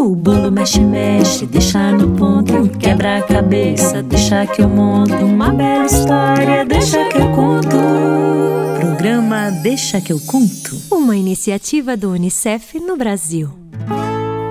O bolo mexe, mexe, deixa no ponto. Quebra a cabeça, deixa que eu monto. Uma bela história, deixa que eu conto. Programa Deixa que eu conto. Uma iniciativa do Unicef no Brasil.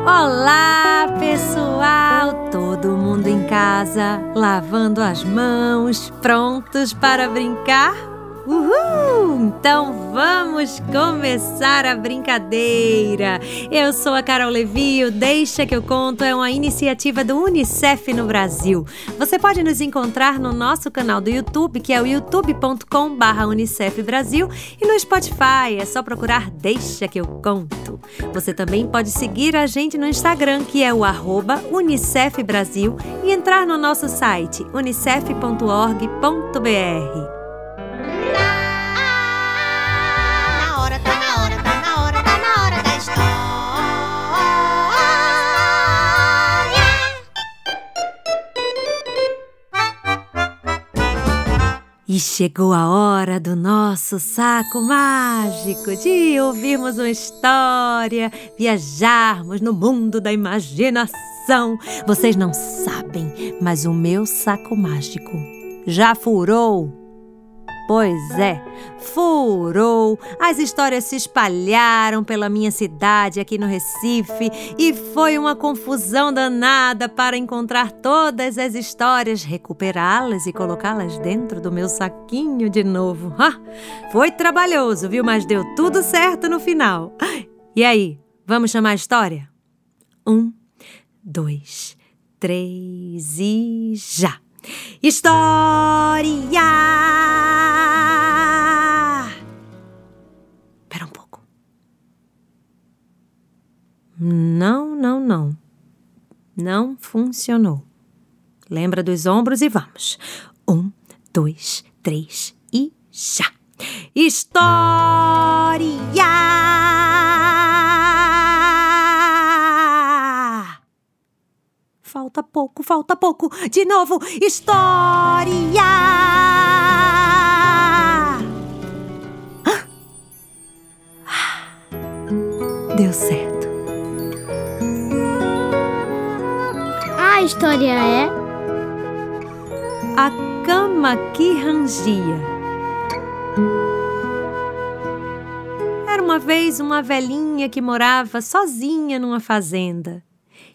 Olá, pessoal! Todo mundo em casa, lavando as mãos, prontos para brincar? Uhul! Então vamos começar a brincadeira! Eu sou a Carol Levi o Deixa que eu conto é uma iniciativa do Unicef no Brasil. Você pode nos encontrar no nosso canal do YouTube, que é o youtube.com/barra Unicef Brasil, e no Spotify é só procurar Deixa que eu conto. Você também pode seguir a gente no Instagram, que é o arroba Unicef Brasil, e entrar no nosso site unicef.org.br. Chegou a hora do nosso saco mágico de ouvirmos uma história, viajarmos no mundo da imaginação. Vocês não sabem, mas o meu saco mágico já furou Pois é, furou. As histórias se espalharam pela minha cidade aqui no Recife e foi uma confusão danada para encontrar todas as histórias, recuperá-las e colocá-las dentro do meu saquinho de novo. Ah, foi trabalhoso, viu? Mas deu tudo certo no final. E aí, vamos chamar a história? Um, dois, três e já! História! Funcionou. Lembra dos ombros e vamos. Um, dois, três e já. História! Falta pouco, falta pouco. De novo, história! Deu certo. História é? A cama que rangia. Era uma vez uma velhinha que morava sozinha numa fazenda.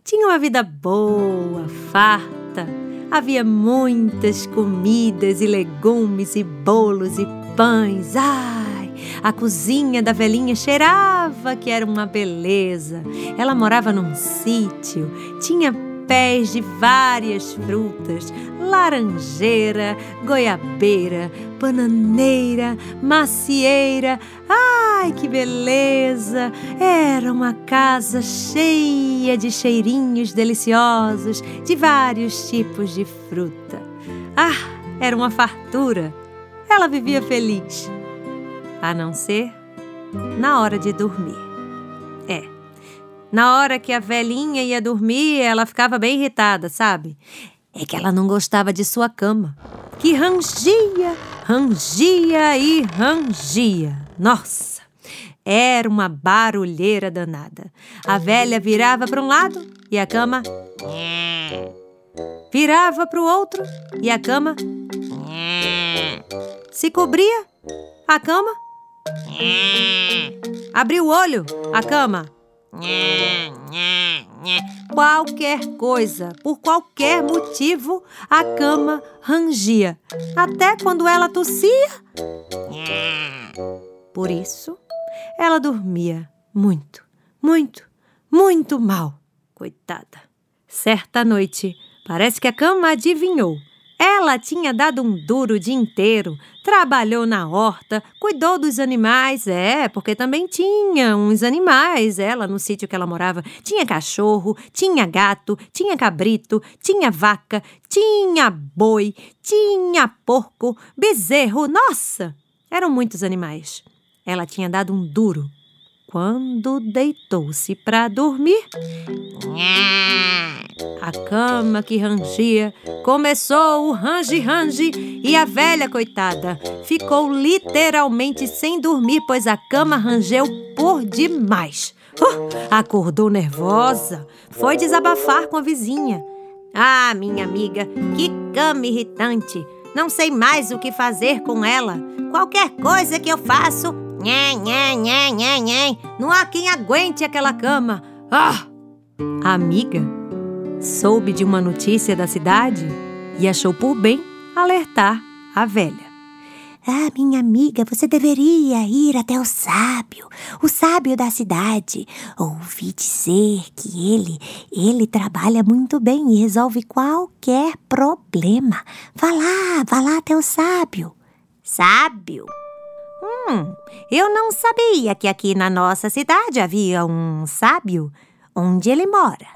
Tinha uma vida boa, farta. Havia muitas comidas e legumes e bolos e pães. Ai, a cozinha da velhinha cheirava que era uma beleza. Ela morava num sítio, tinha pés de várias frutas: laranjeira, goiabeira, bananeira, macieira. Ai, que beleza! Era uma casa cheia de cheirinhos deliciosos de vários tipos de fruta. Ah, era uma fartura! Ela vivia feliz. A não ser na hora de dormir. Na hora que a velhinha ia dormir, ela ficava bem irritada, sabe? É que ela não gostava de sua cama, que rangia, rangia e rangia. Nossa! Era uma barulheira danada. A velha virava para um lado e a cama virava para o outro e a cama se cobria. A cama abriu o olho. A cama Qualquer coisa, por qualquer motivo, a cama rangia, até quando ela tossia. Por isso, ela dormia muito, muito, muito mal. Coitada. Certa noite, parece que a cama adivinhou ela tinha dado um duro o dia inteiro, trabalhou na horta, cuidou dos animais, é, porque também tinha uns animais, ela no sítio que ela morava. Tinha cachorro, tinha gato, tinha cabrito, tinha vaca, tinha boi, tinha porco, bezerro, nossa! Eram muitos animais. Ela tinha dado um duro quando deitou-se para dormir, a cama que rangia começou o range-range e a velha coitada ficou literalmente sem dormir, pois a cama rangeu por demais. Acordou nervosa, foi desabafar com a vizinha. Ah, minha amiga, que cama irritante! Não sei mais o que fazer com ela. Qualquer coisa que eu faço, nhé, nhé, nhé, nhé, nhé. Não há quem aguente aquela cama. Ah! A amiga soube de uma notícia da cidade e achou por bem alertar a velha. Ah, minha amiga, você deveria ir até o sábio, o sábio da cidade. Ouvi dizer que ele, ele trabalha muito bem e resolve qualquer problema. Vá lá, vá lá até o sábio. Sábio? Hum, eu não sabia que aqui na nossa cidade havia um sábio. Onde ele mora?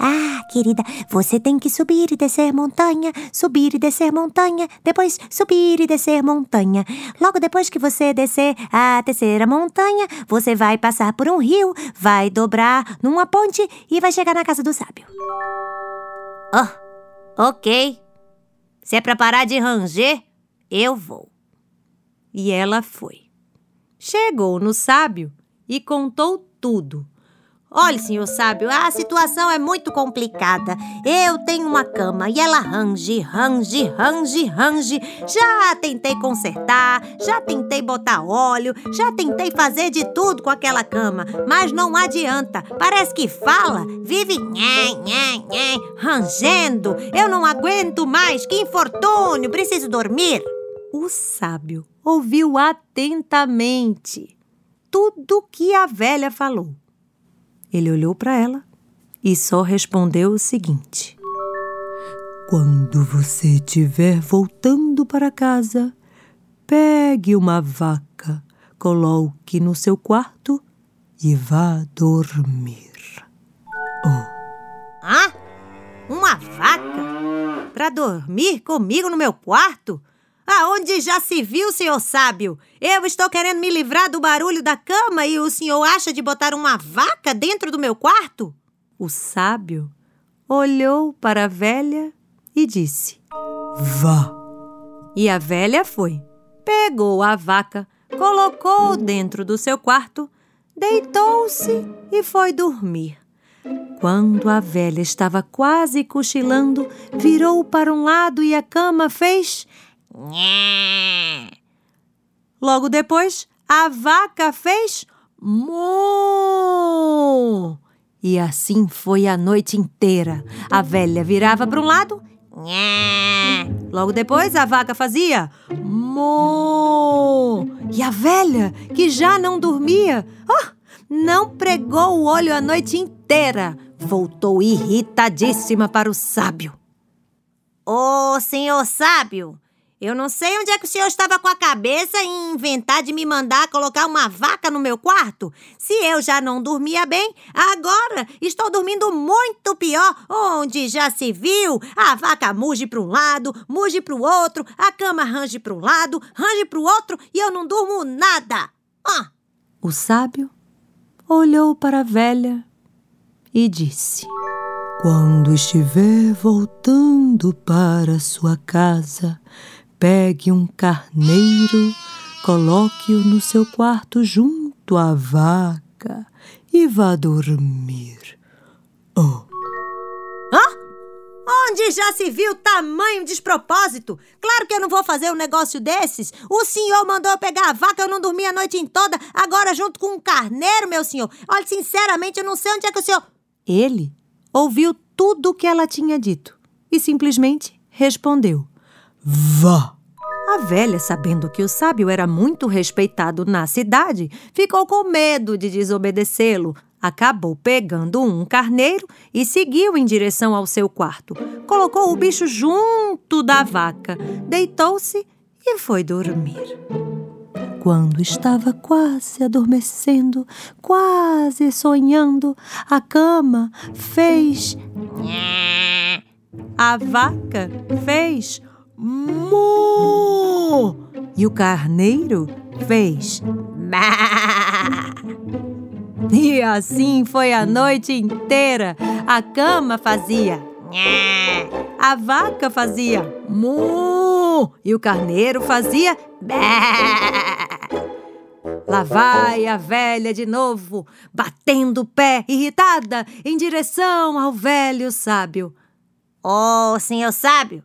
Ah, querida, você tem que subir e descer montanha, subir e descer montanha, depois subir e descer montanha. Logo depois que você descer a terceira montanha, você vai passar por um rio, vai dobrar numa ponte e vai chegar na casa do sábio. Oh, ok. Se é pra parar de ranger, eu vou. E ela foi. Chegou no sábio e contou tudo Olhe, senhor sábio, a situação é muito complicada. Eu tenho uma cama e ela range, range, range, range. Já tentei consertar, já tentei botar óleo, já tentei fazer de tudo com aquela cama, mas não adianta. Parece que fala, vive nhé, nhé, nhé, rangendo. Eu não aguento mais, que infortúnio, preciso dormir. O sábio ouviu atentamente tudo que a velha falou. Ele olhou para ela e só respondeu o seguinte: Quando você estiver voltando para casa, pegue uma vaca, coloque no seu quarto e vá dormir. Oh. Ah? Uma vaca? Para dormir comigo no meu quarto? Aonde já se viu, senhor sábio? Eu estou querendo me livrar do barulho da cama e o senhor acha de botar uma vaca dentro do meu quarto? O sábio olhou para a velha e disse: Vá. E a velha foi, pegou a vaca, colocou dentro do seu quarto, deitou-se e foi dormir. Quando a velha estava quase cochilando, virou para um lado e a cama fez Logo depois, a vaca fez moo. E assim foi a noite inteira. A velha virava para um lado. Logo depois, a vaca fazia moo. E a velha, que já não dormia, oh, não pregou o olho a noite inteira. Voltou irritadíssima para o sábio. Ô, oh, senhor sábio, eu não sei onde é que o senhor estava com a cabeça em inventar de me mandar colocar uma vaca no meu quarto. Se eu já não dormia bem, agora estou dormindo muito pior. Onde já se viu? A vaca muge para um lado, muge para o outro, a cama range para um lado, range para o outro e eu não durmo nada. Ah. O sábio olhou para a velha e disse: Quando estiver voltando para sua casa, Pegue um carneiro, coloque-o no seu quarto junto à vaca e vá dormir. Oh. Hã? Onde já se viu tamanho despropósito? Claro que eu não vou fazer um negócio desses. O senhor mandou eu pegar a vaca, eu não dormi a noite em toda, agora junto com um carneiro, meu senhor. Olha, sinceramente, eu não sei onde é que o senhor. Ele ouviu tudo o que ela tinha dito e simplesmente respondeu: Vá! A velha, sabendo que o sábio era muito respeitado na cidade, ficou com medo de desobedecê-lo. Acabou pegando um carneiro e seguiu em direção ao seu quarto. Colocou o bicho junto da vaca, deitou-se e foi dormir. Quando estava quase adormecendo, quase sonhando, a cama fez. A vaca fez Mu! E o carneiro fez! E assim foi a noite inteira. A cama fazia Nha! A vaca fazia Mu! E o carneiro fazia Bah! Lá vai a velha de novo, batendo o pé, irritada, em direção ao velho sábio. Ô, oh, senhor sábio,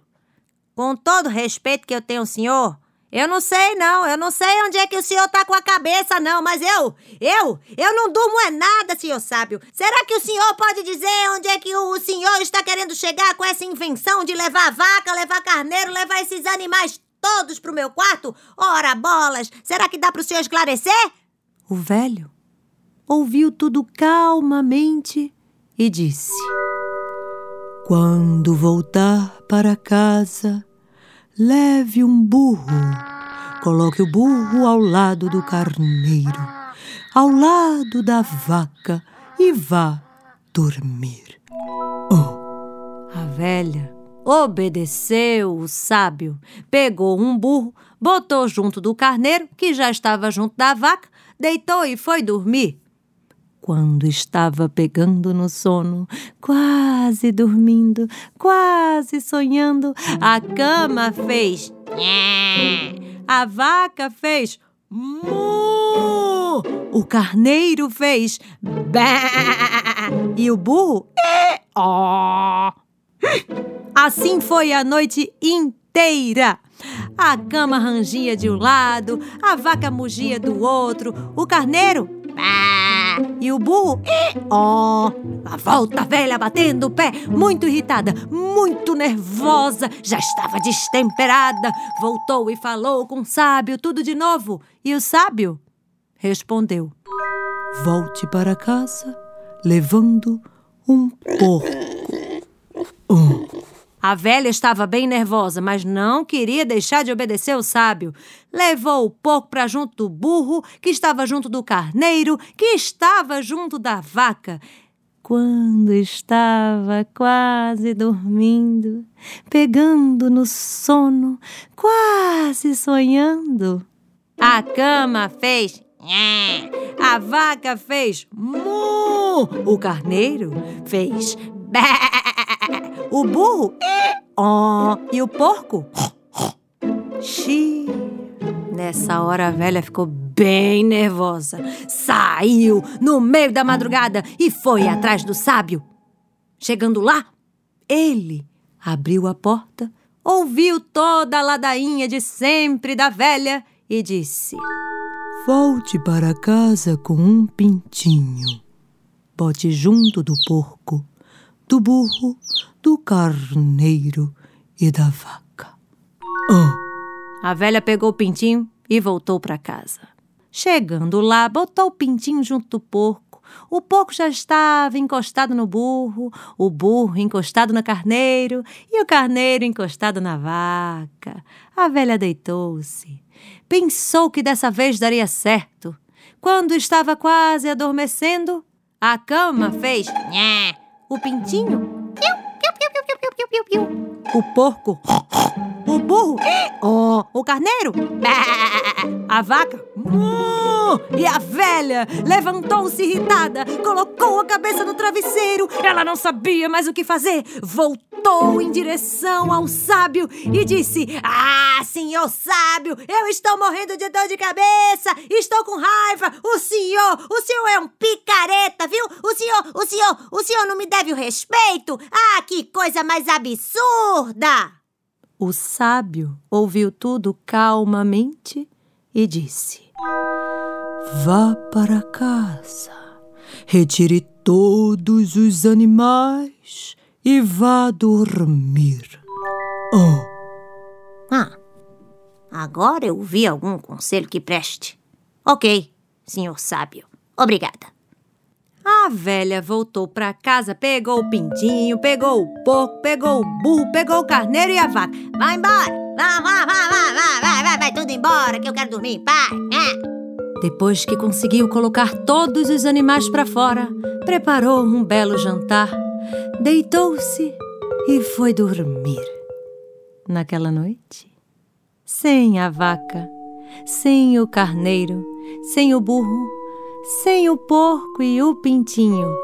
com todo respeito que eu tenho ao senhor, eu não sei, não. Eu não sei onde é que o senhor tá com a cabeça, não. Mas eu, eu, eu não durmo é nada, senhor sábio. Será que o senhor pode dizer onde é que o senhor está querendo chegar com essa invenção de levar vaca, levar carneiro, levar esses animais todos pro meu quarto? Ora, bolas! Será que dá pro senhor esclarecer? O velho ouviu tudo calmamente e disse: Quando voltar para casa Leve um burro. Coloque o burro ao lado do carneiro, ao lado da vaca e vá dormir. Oh. A velha obedeceu o sábio, pegou um burro, botou junto do carneiro, que já estava junto da vaca, deitou e foi dormir. Quando estava pegando no sono, quase dormindo, quase sonhando, a cama fez. A vaca fez. O carneiro fez. E o burro. Assim foi a noite inteira. A cama rangia de um lado, a vaca mugia do outro, o carneiro. E o burro, oh, a volta velha batendo o pé, muito irritada, muito nervosa, já estava destemperada. Voltou e falou com o sábio tudo de novo. E o sábio respondeu: Volte para casa levando um porco. A velha estava bem nervosa, mas não queria deixar de obedecer o sábio. Levou o porco para junto do burro, que estava junto do carneiro, que estava junto da vaca. Quando estava quase dormindo, pegando no sono, quase sonhando, a cama fez. A vaca fez mu, o carneiro fez o burro oh, e o porco xi. Nessa hora a velha ficou bem nervosa. Saiu no meio da madrugada e foi atrás do sábio. Chegando lá, ele abriu a porta, ouviu toda a ladainha de sempre da velha e disse: Volte para casa com um pintinho. Bote junto do porco, do burro, do carneiro e da vaca. Oh. A velha pegou o pintinho e voltou para casa. Chegando lá, botou o pintinho junto do porco. O porco já estava encostado no burro, o burro encostado no carneiro e o carneiro encostado na vaca. A velha deitou-se. Pensou que dessa vez daria certo. Quando estava quase adormecendo, a cama fez nhé. O pintinho o porco. O burro. O carneiro. A vaca. E a velha levantou-se irritada, colocou a cabeça no travesseiro. Ela não sabia mais o que fazer. Voltou em direção ao sábio e disse: Ah, senhor sábio, eu estou morrendo de dor de cabeça. Estou com raiva. O senhor, o senhor é um picareta, viu? O senhor, o senhor, o senhor não me deve o respeito. Ah, que coisa mais absurda! O sábio ouviu tudo calmamente e disse: Vá para casa, retire todos os animais e vá dormir. Oh. Ah, agora eu vi algum conselho que preste. Ok, senhor sábio. Obrigada. A velha voltou para casa, pegou o pintinho, pegou o porco, pegou o burro, pegou o carneiro e a vaca. Vai embora! Vai, vai, vai, vai, vai, vai, vai, vai tudo embora que eu quero dormir paz. É. Depois que conseguiu colocar todos os animais para fora, preparou um belo jantar, deitou-se e foi dormir. Naquela noite, sem a vaca, sem o carneiro, sem o burro, sem o porco e o pintinho,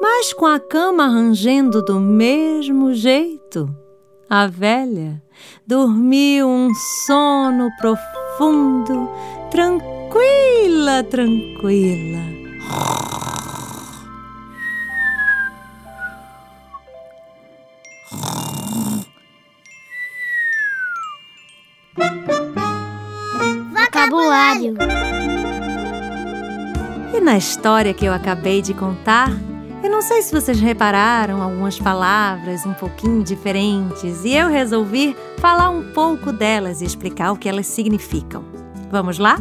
mas com a cama rangendo do mesmo jeito, a velha dormiu um sono profundo, tranquila, tranquila. Vocabulário. E na história que eu acabei de contar, eu não sei se vocês repararam algumas palavras um pouquinho diferentes e eu resolvi falar um pouco delas e explicar o que elas significam. Vamos lá?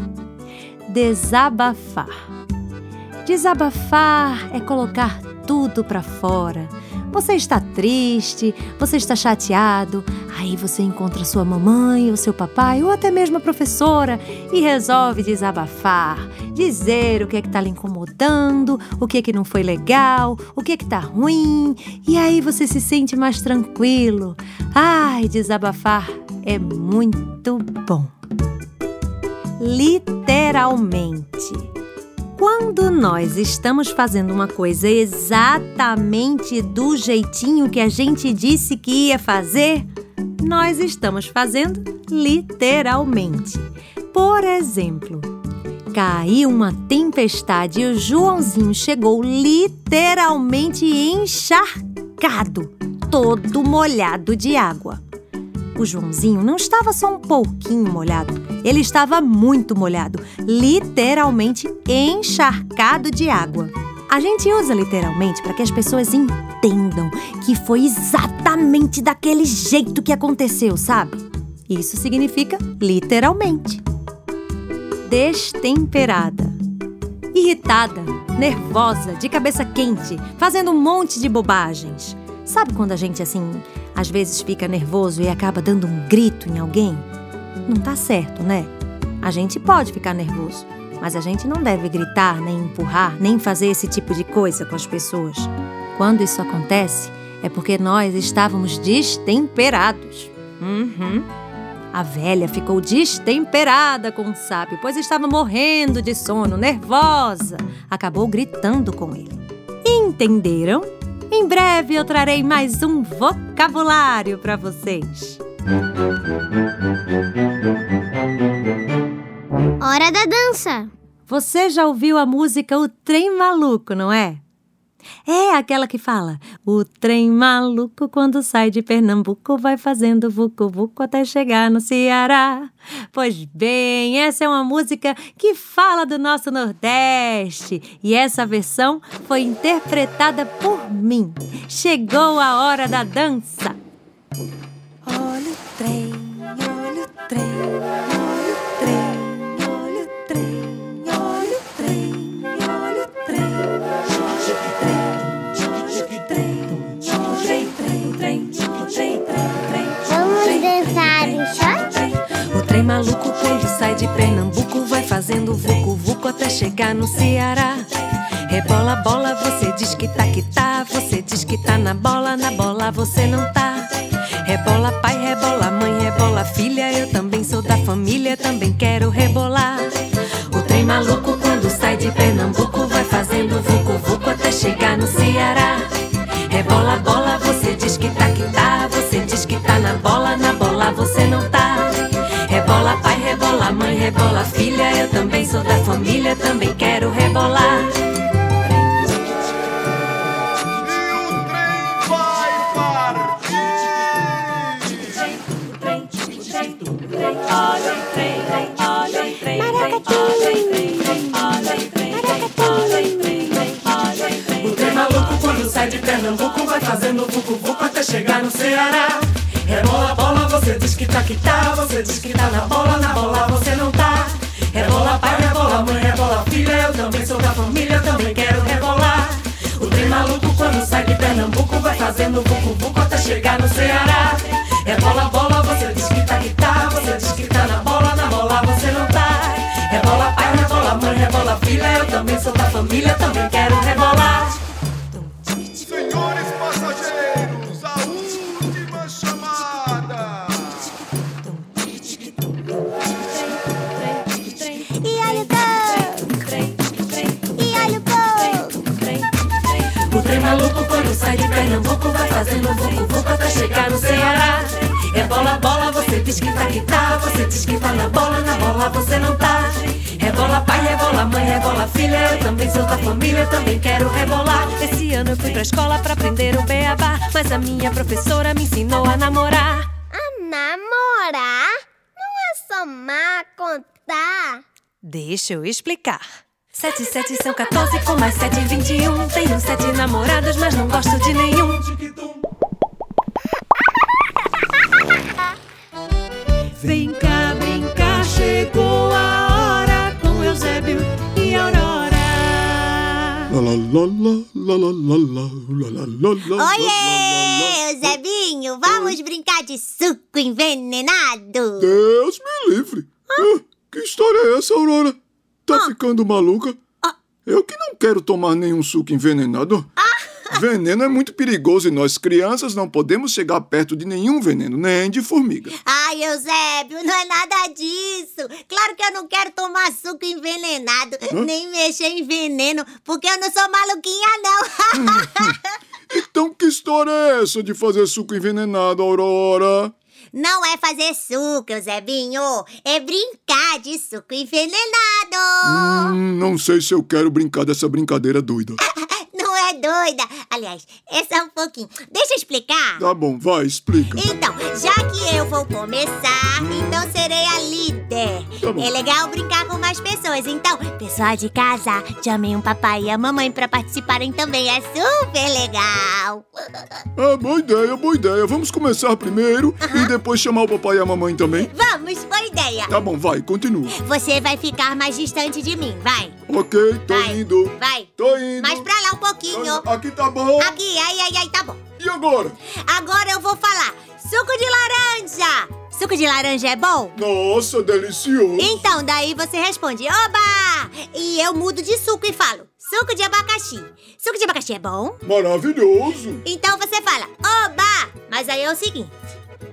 Desabafar. Desabafar é colocar tudo para fora. Você está triste, você está chateado, aí você encontra sua mamãe ou seu papai ou até mesmo a professora e resolve desabafar, dizer o que é que está lhe incomodando, o que é que não foi legal, o que é que está ruim, e aí você se sente mais tranquilo. Ai, desabafar é muito bom. Literalmente. Quando nós estamos fazendo uma coisa exatamente do jeitinho que a gente disse que ia fazer, nós estamos fazendo literalmente. Por exemplo, caiu uma tempestade e o Joãozinho chegou literalmente encharcado, todo molhado de água. O Joãozinho não estava só um pouquinho molhado, ele estava muito molhado, literalmente encharcado de água. A gente usa literalmente para que as pessoas entendam que foi exatamente daquele jeito que aconteceu, sabe? Isso significa literalmente. Destemperada. Irritada, nervosa, de cabeça quente, fazendo um monte de bobagens. Sabe quando a gente assim às vezes fica nervoso e acaba dando um grito em alguém? Não tá certo, né? A gente pode ficar nervoso, mas a gente não deve gritar, nem empurrar, nem fazer esse tipo de coisa com as pessoas. Quando isso acontece, é porque nós estávamos destemperados. Uhum. A velha ficou destemperada com o sábio, pois estava morrendo de sono, nervosa. Acabou gritando com ele. Entenderam? Em breve eu trarei mais um vocabulário para vocês. Hora da dança. Você já ouviu a música O Trem Maluco, não é? É aquela que fala: O trem maluco, quando sai de Pernambuco, vai fazendo vucu-vucu até chegar no Ceará. Pois bem, essa é uma música que fala do nosso Nordeste e essa versão foi interpretada por mim. Chegou a hora da dança. Olha o trem, olha o trem, olha o trem, fazendo vucu vucu até chegar no Ceará. Rebola bola, você diz que tá que tá, você diz que tá na bola, na bola você não tá. Rebola pai, rebola mãe, rebola filha, eu também sou da família, também quero rebolar. O trem maluco quando sai de Pernambuco vai fazendo vucu vucu até chegar no Ceará. Rebola filha, eu também sou da família, também quero rebolar. Sai de Pernambuco vai fazendo vucu vucu até chegar no Ceará. Rebola bola, você diz que tá que tá, você diz que tá na bola, na bola família, também quero rebolar. O trem maluco quando sai de Pernambuco vai fazendo vucu vucu até chegar no Ceará. Rebola bola, você diz que tá que tá, você diz que tá na bola, na bola você não tá. Rebola pai, rebola mãe, rebola filha, eu também sou da família, também quero rebolar. Sai de Pernambuco vai fazendo vucu vucu até chegar no Ceará. É bola, bola, você diz que tá que tá, você diz que tá na bola, na bola você não tá. Rebola pai, rebola mãe, rebola filha. Eu também sou da família, também quero rebolar. Esse ano eu fui pra escola pra aprender o beabá, mas a minha professora me ensinou a namorar. A namorar? Não é só má contar. Deixa eu explicar. Sete, sete são 14 com mais sete, vinte e um. Tenho sete namorados, mas não gosto de nenhum. Vem cá brincar, chegou a hora com Eusébio e Aurora. Oiê, vamos brincar de suco envenenado. Deus me livre. Ah, que história é essa, Aurora? Tá ficando maluca? Eu que não quero tomar nenhum suco envenenado. Veneno é muito perigoso e nós, crianças, não podemos chegar perto de nenhum veneno, nem de formiga. Ai, Eusébio, não é nada disso. Claro que eu não quero tomar suco envenenado, nem mexer em veneno, porque eu não sou maluquinha, não. Então, que história é essa de fazer suco envenenado, Aurora? Não é fazer suco, Eusebinho. É brincar de suco envenenado. Hum, não sei se eu quero brincar dessa brincadeira doida. É doida. Aliás, é só um pouquinho. Deixa eu explicar. Tá bom, vai, explica. Então, já que eu vou começar, então serei a líder. Tá bom. É legal brincar com mais pessoas. Então, pessoal de casa, chamem o papai e a mamãe pra participarem também. É super legal. Ah, boa ideia, boa ideia. Vamos começar primeiro e depois chamar o papai e a mamãe também. Vamos, boa ideia. Tá bom, vai, continua. Você vai ficar mais distante de mim, vai. Ok, tô Vai. indo. Vai. Tô indo. Mais pra lá um Tô pouquinho. Aqui tá bom. Aqui, ai, ai, ai, tá bom. E agora? Agora eu vou falar. Suco de laranja. Suco de laranja é bom? Nossa, delicioso. Então, daí você responde, oba! E eu mudo de suco e falo, suco de abacaxi. Suco de abacaxi é bom? Maravilhoso. Então você fala, oba! Mas aí é o seguinte,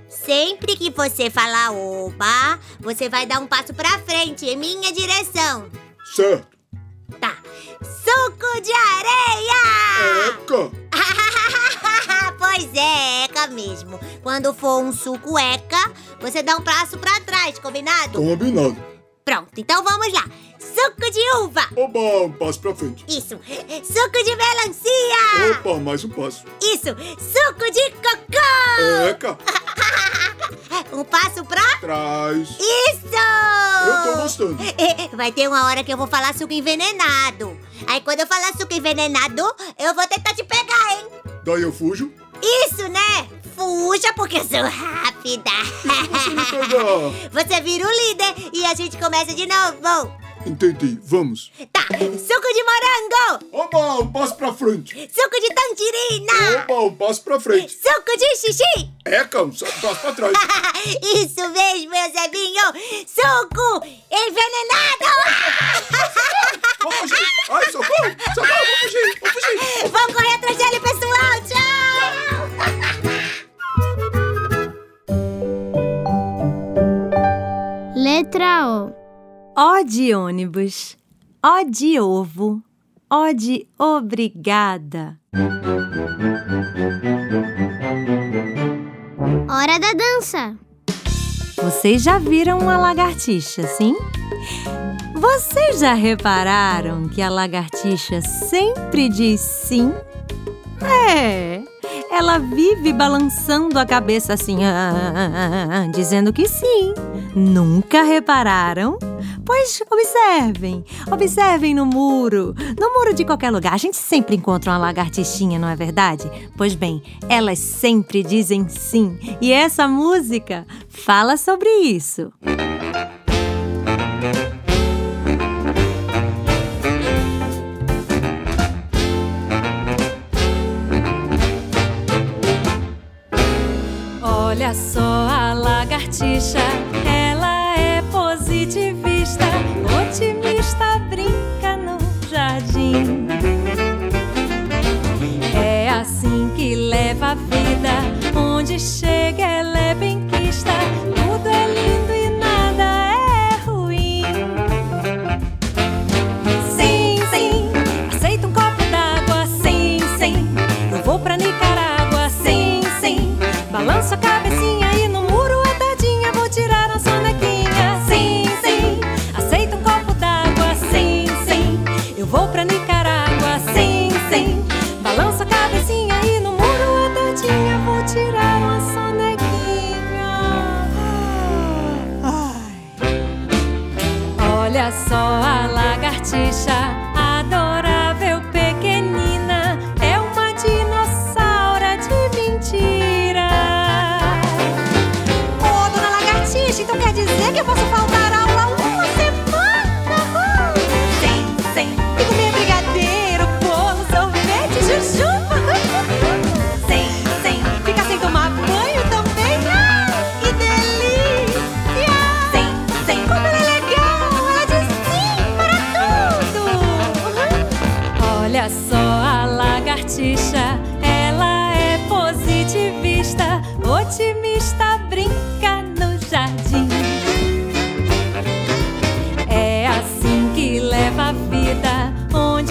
sempre que você falar oba, você vai dar um passo pra frente, em minha direção. Certo. Tá. Suco de areia! Eca. pois é, eca mesmo. Quando for um suco eca, você dá um passo pra trás, combinado? Combinado. Pronto, então vamos lá. Suco de uva. Oba, um passo pra frente. Isso. Suco de melancia. Opa, mais um passo. Isso. Suco de cocô. Eca. Um passo pra... Trás. Isso! Eu tô gostando. Vai ter uma hora que eu vou falar suco envenenado. Aí quando eu falar suco envenenado, eu vou tentar te pegar, hein? Daí eu fujo. Isso, né? Fuja, porque eu sou rápida. Você me. Você vira o líder e a gente começa de novo. Entendi, vamos. Tá. Suco de morango. Oba, um passo pra frente. Suco de tangerina. Opa, um passo pra frente. Suco de xixi. Eca, um passo pra trás. Isso mesmo, Eusebinho! Suco envenenado! de ônibus, ó de ovo, ó de obrigada. Hora da dança. Vocês já viram uma lagartixa, sim? Vocês já repararam que a lagartixa sempre diz sim? É, ela vive balançando a cabeça assim, ah, ah, ah, ah, dizendo que sim. Nunca repararam? Pois observem, observem no muro, no muro de qualquer lugar. A gente sempre encontra uma lagartixinha, não é verdade? Pois bem, elas sempre dizem sim. E essa música fala sobre isso. Olha só a lagartixa,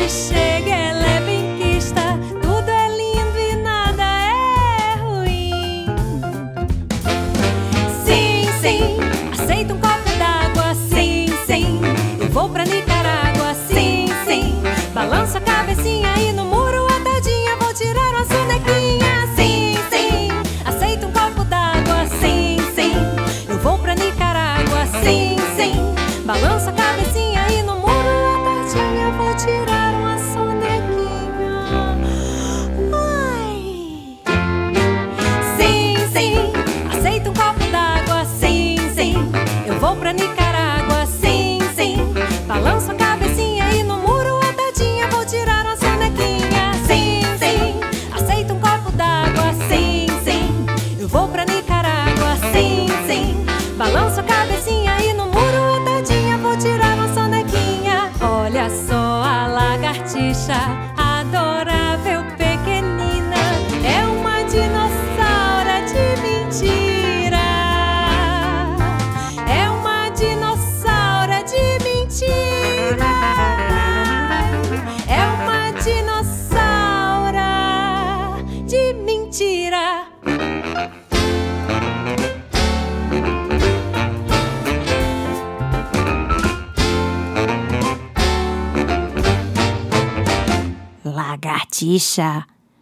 onde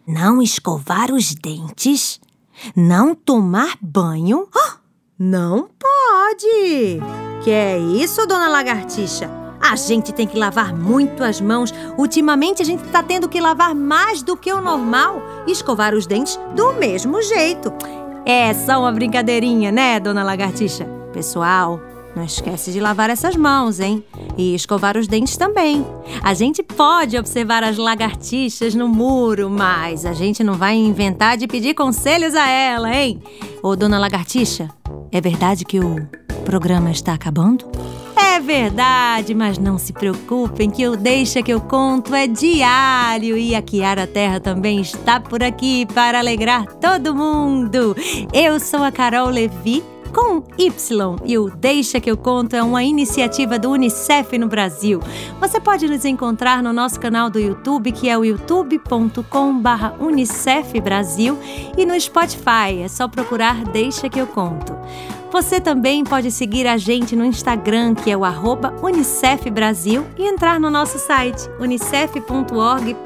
Não escovar os dentes, não tomar banho. Ah, Não pode! Que é isso, dona Lagartixa? A gente tem que lavar muito as mãos. Ultimamente a gente tá tendo que lavar mais do que o normal e escovar os dentes do mesmo jeito. É só uma brincadeirinha, né, dona Lagartixa? Pessoal, não esquece de lavar essas mãos, hein? E escovar os dentes também. A gente pode observar as lagartixas no muro, mas a gente não vai inventar de pedir conselhos a ela, hein? Ô, dona Lagartixa, é verdade que o programa está acabando? É verdade, mas não se preocupem que o Deixa que eu conto é diário e a Kiara Terra também está por aqui para alegrar todo mundo. Eu sou a Carol Levi com Y e o Deixa que eu conto é uma iniciativa do UNICEF no Brasil. Você pode nos encontrar no nosso canal do YouTube, que é o youtube.com/unicef Brasil e no Spotify, é só procurar Deixa que eu conto. Você também pode seguir a gente no Instagram, que é o arroba Unicef Brasil, e entrar no nosso site unicef.org.br.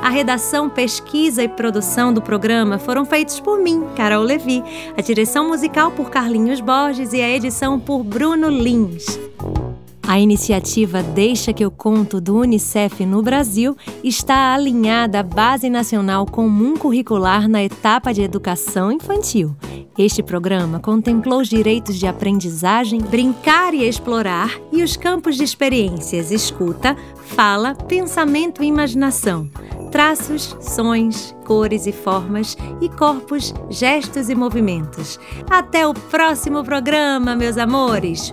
A redação, pesquisa e produção do programa foram feitos por mim, Carol Levi, a direção musical por Carlinhos Borges e a edição por Bruno Lins. A iniciativa Deixa que eu conto do Unicef no Brasil está alinhada à Base Nacional Comum Curricular na etapa de educação infantil. Este programa contemplou os direitos de aprendizagem, brincar e explorar e os campos de experiências escuta, fala, pensamento e imaginação. Traços, sons, cores e formas e corpos, gestos e movimentos. Até o próximo programa, meus amores!